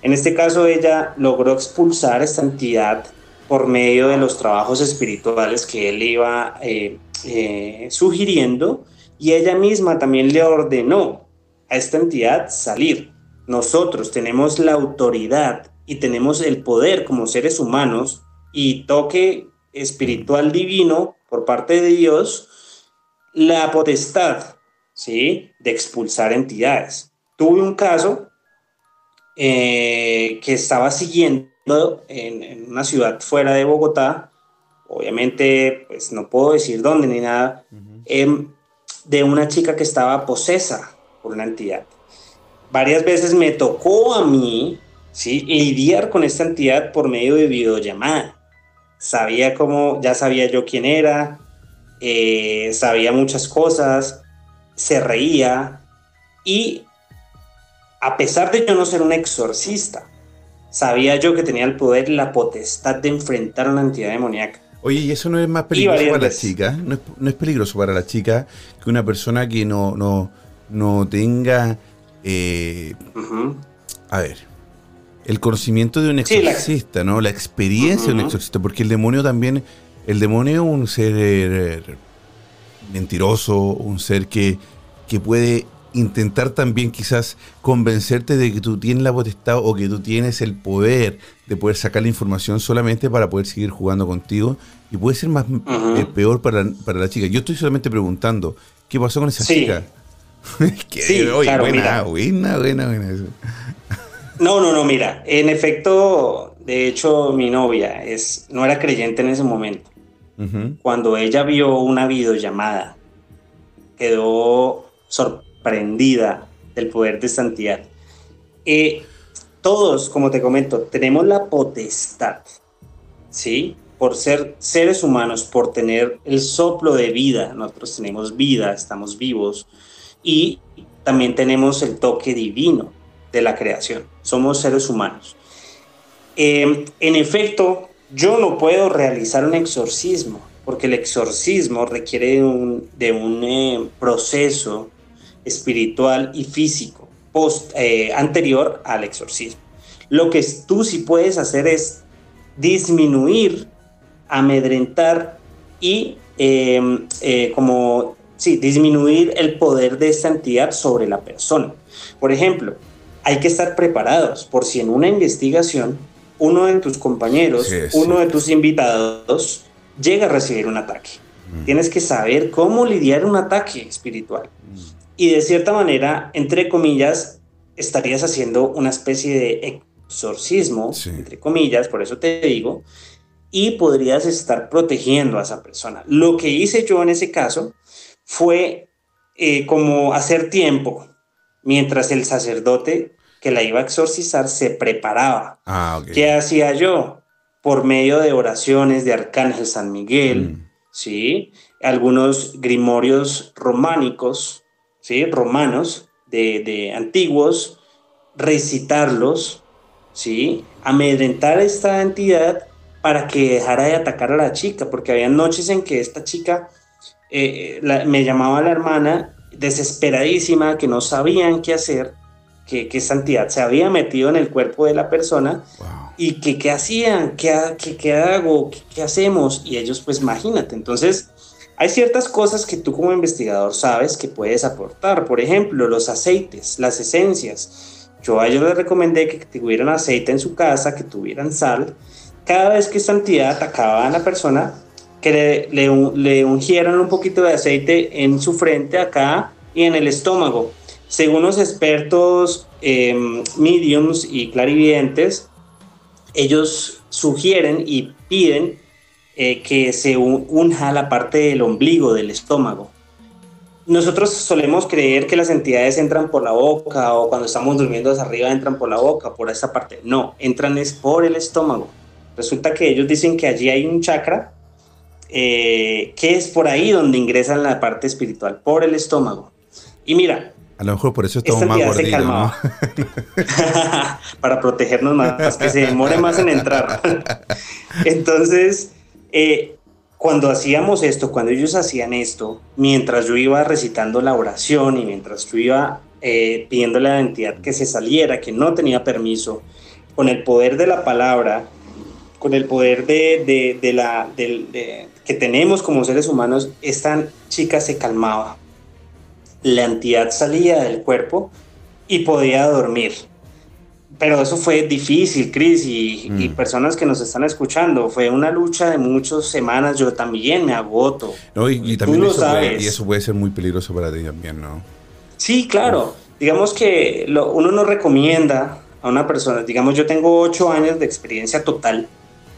En este caso, ella logró expulsar esta entidad por medio de los trabajos espirituales que él iba eh, eh, sugiriendo y ella misma también le ordenó a esta entidad salir. Nosotros tenemos la autoridad y tenemos el poder como seres humanos y toque espiritual divino por parte de Dios, la potestad, ¿sí? De expulsar entidades. Tuve un caso eh, que estaba siguiendo en, una ciudad fuera de Bogotá, obviamente pues no puedo decir dónde ni nada, em, de una chica que estaba posesa por una entidad. Varias veces me tocó a mí ¿sí? lidiar con esta entidad por medio de videollamada. Sabía cómo, ya sabía yo quién era, eh, sabía muchas cosas, se reía y a pesar de yo no ser un exorcista, sabía yo que tenía el poder y la potestad de enfrentar a una entidad demoníaca. Oye, ¿y eso no es más peligroso para la chica? ¿No es, peligroso para la chica que una persona que no, no, no tenga, eh, a ver, el conocimiento de un exorcista, ¿no? La experiencia de un exorcista, porque el demonio también, el demonio es un ser eh, mentiroso, un ser que, que puede intentar también quizás convencerte de que tú tienes la potestad o que tú tienes el poder de poder sacar la información solamente para poder seguir jugando contigo y puede ser más eh, peor para, la chica. Yo estoy solamente preguntando, ¿qué pasó con esa chica? sí, claro, buena, buena, buena, buena, No, no, no, mira, en efecto, de hecho, mi novia es, no era creyente en ese momento. Cuando ella vio una videollamada, quedó sorprendida prendida del poder de santidad. Eh, todos, como te comento, tenemos la potestad, ¿sí? Por ser seres humanos, por tener el soplo de vida, nosotros tenemos vida, estamos vivos, y también tenemos el toque divino de la creación, somos seres humanos. Eh, en efecto, yo no puedo realizar un exorcismo, porque el exorcismo requiere de un, de un eh, proceso espiritual y físico post, eh, anterior al exorcismo. Lo que tú sí puedes hacer es disminuir, amedrentar y como, sí, disminuir el poder de esta entidad sobre la persona. Por ejemplo, hay que estar preparados por si en una investigación uno de tus compañeros, uno de tus invitados llega a recibir un ataque. Mm. Tienes que saber cómo lidiar un ataque espiritual. Mm y de cierta manera, entre comillas, estarías haciendo una especie de exorcismo, entre comillas, por eso te digo, y podrías estar protegiendo a esa persona. Lo que hice yo en ese caso fue eh, como hacer tiempo mientras el sacerdote que la iba a exorcizar se preparaba. Ah, ¿Qué hacía yo? Por medio de oraciones de Arcángel San Miguel, mm. ¿sí? Algunos grimorios románicos, ¿sí? Romanos, de, de antiguos, recitarlos, ¿sí? Amedrentar a esta entidad para que dejara de atacar a la chica, porque había noches en que esta chica eh, me llamaba la hermana desesperadísima, que no sabían qué hacer, que, que esa entidad se había metido en el cuerpo de la persona y que qué hacían, qué, qué, qué hago, ¿Qué, hacemos, y ellos pues imagínate, entonces hay ciertas cosas que tú como investigador sabes que puedes aportar, por ejemplo, los aceites, las esencias. Yo a ellos les recomendé que tuvieran aceite en su casa, que tuvieran sal, cada vez que esta entidad atacaba a la persona, que le, le, ungieran un poquito de aceite en su frente acá y en el estómago. Según los expertos em, mediums y clarividentes, ellos sugieren y piden eh, que se unja la parte del ombligo del estómago. Nosotros solemos creer que las entidades entran por la boca o cuando estamos durmiendo hacia arriba entran por la boca, por esa parte. No, entran es por el estómago. Resulta que ellos dicen que allí hay un chakra eh, que es por ahí donde ingresa la parte espiritual, por el estómago. Y mira. A lo mejor por eso estamos más gorditos, ¿no? Para protegernos más, que se demore más en entrar. Entonces, eh, cuando hacíamos esto, cuando ellos hacían esto, mientras yo iba recitando la oración y mientras yo iba eh, pidiéndole a la entidad que se saliera, que no tenía permiso, con el poder de la palabra, con el poder de, de, la, que tenemos como seres humanos, esta chica se calmaba. La entidad salía del cuerpo y podía dormir. Pero eso fue difícil, Cris, y, y, mm. personas que nos están escuchando. Fue una lucha de muchas semanas. Yo también me agoto. No, y, también eso puede, y eso puede ser muy peligroso para ti también, ¿no? Sí, claro. Digamos que lo, uno no recomienda a una persona, digamos, yo tengo ocho años de experiencia total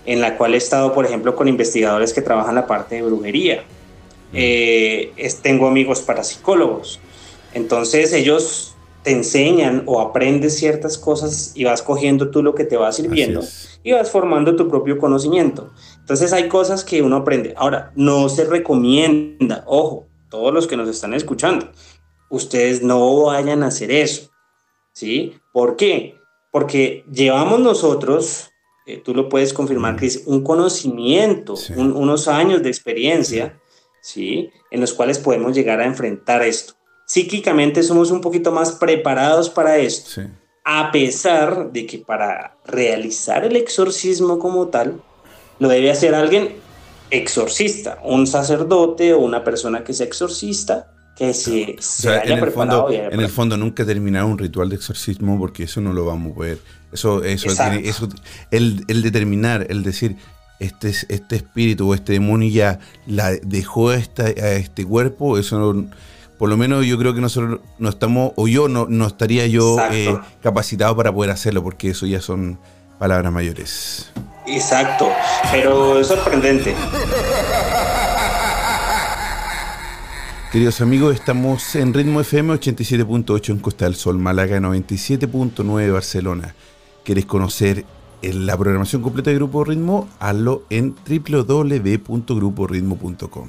en la cual he estado, por ejemplo, con investigadores que trabajan la parte de brujería. Mm. Eh, tengo amigos parapsicólogos. Entonces ellos te enseñan o aprendes ciertas cosas y vas cogiendo tú lo que te va sirviendo y vas formando tu propio conocimiento. Entonces hay cosas que uno aprende. Ahora, no se recomienda, ojo, todos los que nos están escuchando, ustedes no vayan a hacer eso. ¿Sí? ¿Por qué? Porque llevamos nosotros eh, tú lo puedes confirmar, Cris, un conocimiento, unos años de experiencia, ¿sí? En los cuales podemos llegar a enfrentar esto. Psíquicamente somos un poquito más preparados para esto, a pesar de que para realizar el exorcismo como tal, lo debe hacer alguien exorcista, un sacerdote o una persona que sea exorcista, que se, haya preparado. en el fondo nunca terminar un ritual de exorcismo porque eso no lo vamos a ver. Eso, eso, eso el, determinar, el decir, este, este espíritu o este demonio ya la dejó esta, a este cuerpo, eso por lo menos yo creo que nosotros no estamos, o yo no, no estaría yo eh, capacitado para poder hacerlo, porque eso ya son palabras mayores. Exacto, pero es sorprendente. Queridos amigos, estamos en Ritmo FM 87.8 en Costa del Sol, Málaga 97.9 Barcelona. ¿Quieres conocer la programación completa de Grupo Ritmo? Hazlo en www.gruporitmo.com.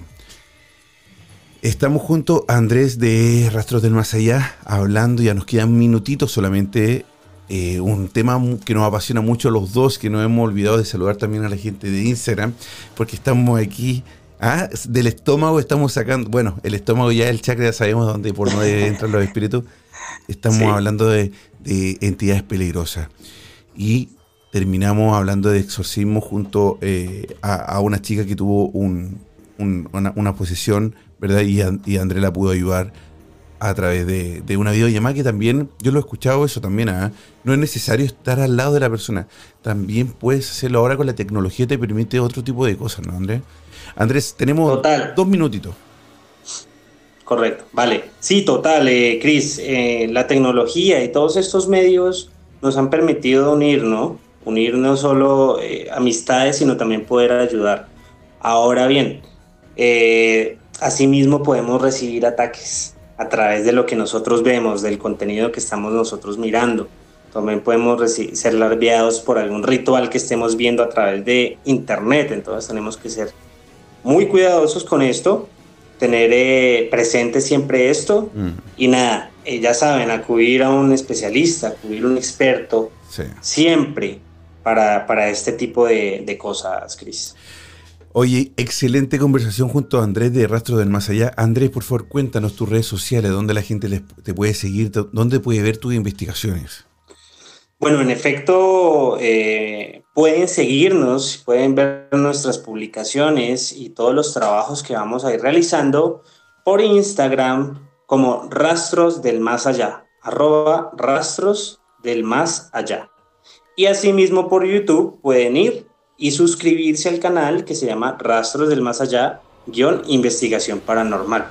Estamos junto a Andrés de Rastros del Más Allá, hablando, ya nos quedan minutitos solamente, eh, un tema que nos apasiona mucho a los dos, que no hemos olvidado de saludar también a la gente de Instagram, porque estamos aquí Ah, del estómago estamos sacando, bueno, el estómago ya el chakra ya sabemos dónde por dónde entran los espíritus. Estamos hablando de, entidades peligrosas. Y terminamos hablando de exorcismo junto eh, a, una chica que tuvo una, una, posesión, ¿verdad? Y, y André la pudo ayudar a través de, una videollamada que también, yo lo he escuchado eso también, ¿ah? no es necesario estar al lado de la persona, también puedes hacerlo ahora con la tecnología, te permite otro tipo de cosas, ¿no, Andrés? Andrés, tenemos dos minutitos. Correcto, vale. Sí, total, eh, Cris, eh, la tecnología y todos estos medios nos han permitido unir, ¿no? unir no solo eh, amistades, sino también poder ayudar. Ahora bien, eh, asimismo podemos recibir ataques a través de lo que nosotros vemos, del contenido que estamos nosotros mirando. También podemos ser larveados por algún ritual que estemos viendo a través de internet. Entonces tenemos que ser muy cuidadosos con esto, tener eh, presente siempre esto mm. y nada, eh, ya saben, acudir a un especialista, acudir a un experto, siempre para, para, este tipo de, de cosas, Cris. Oye, excelente conversación junto a Andrés de Rastro del Más Allá. Andrés, por favor, cuéntanos tus redes sociales, dónde la gente te puede seguir, dónde puede ver tus investigaciones. Bueno, en efecto, eh, pueden seguirnos, pueden ver nuestras publicaciones y todos los trabajos que vamos a ir realizando por Instagram como Rastros del Más Allá, arroba Rastros del Más Allá. Y asimismo por YouTube pueden ir y suscribirse al canal que se llama Rastros del Más Allá, guion investigación paranormal.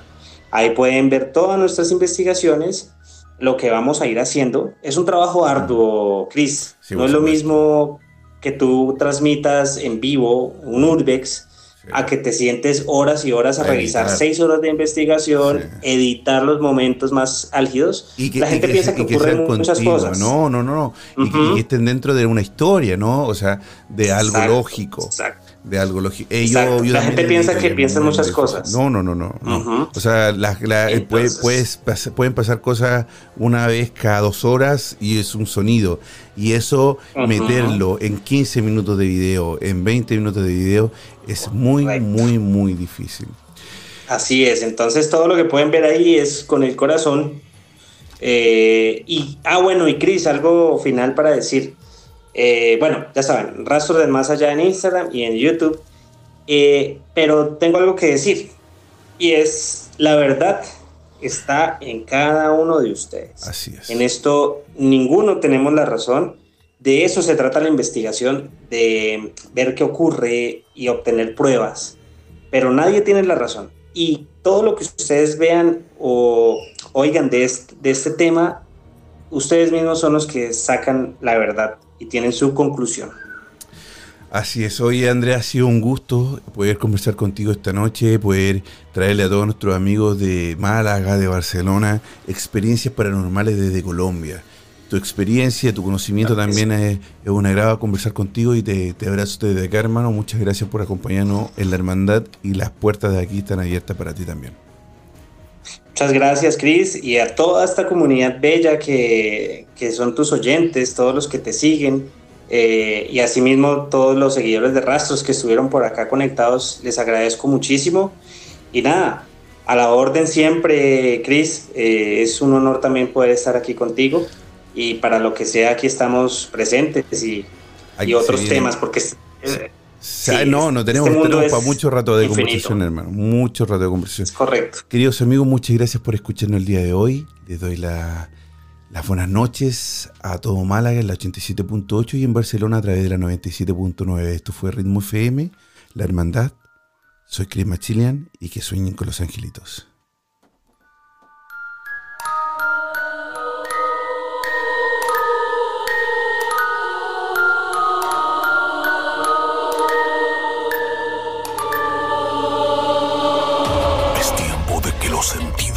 Ahí pueden ver todas nuestras investigaciones, lo que vamos a ir haciendo. Es un trabajo arduo, Chris. no es lo mismo que tú transmitas en vivo un Urbex a que te sientes horas y horas a, revisar seis horas de investigación, editar los momentos más álgidos. Y la gente piensa que, ocurren muchas cosas. No, no, no, no. y, que, estén dentro de una historia, ¿no? O sea, de algo lógico. Exacto de algo lógico. Eh, la gente piensa que piensan muchas cosas. No, no, no, no. O sea, eh, pueden pasar cosas una vez cada dos horas y es un sonido. Y eso, meterlo en 15 minutos de video, en 20 minutos de video, es muy, muy, muy difícil. Así es. Entonces, todo lo que pueden ver ahí es con el corazón. Eh, y, ah, bueno, y Cris, algo final para decir. Eh, bueno, ya saben, Rastros del Más Allá en Instagram y en YouTube. Eh, pero tengo algo que decir. Y es, la verdad está en cada uno de ustedes. Así es. En esto ninguno tenemos la razón. De eso se trata la investigación, de ver qué ocurre y obtener pruebas. Pero nadie tiene la razón. Y todo lo que ustedes vean o oigan de de este tema, ustedes mismos son los que sacan la verdad y tienen su conclusión. Así es, hoy Andrea ha sido un gusto poder conversar contigo esta noche, poder traerle a todos nuestros amigos de Málaga, de Barcelona, experiencias paranormales desde Colombia. Tu experiencia, tu conocimiento también es, un agrado conversar contigo y te, te abrazo desde acá, hermano. Muchas gracias por acompañarnos en la hermandad y las puertas de aquí están abiertas para ti también. Muchas gracias, Cris, y a toda esta comunidad bella que, que son tus oyentes, todos los que te siguen, eh, y asimismo todos los seguidores de Rastros que estuvieron por acá conectados, les agradezco muchísimo. Y nada, a la orden siempre, Cris, eh, es un honor también poder estar aquí contigo, y para lo que sea, aquí estamos presentes y, y otros temas, porque... Eh, no, no tenemos, este para mucho rato de conversación, hermano. Mucho rato de conversación. correcto. Queridos amigos, muchas gracias por escucharnos el día de hoy. Les doy las buenas noches a todo Málaga en la 87.8 y en Barcelona a través de la 97.9. Esto fue Ritmo FM, La Hermandad. Soy Chris Machilian y que sueñen con los angelitos.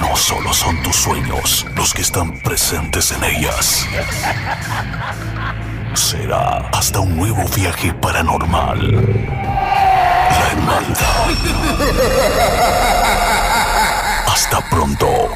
no solo son tus sueños los que están presentes en ellas. Será hasta un nuevo viaje paranormal. La hermandad. Hasta pronto.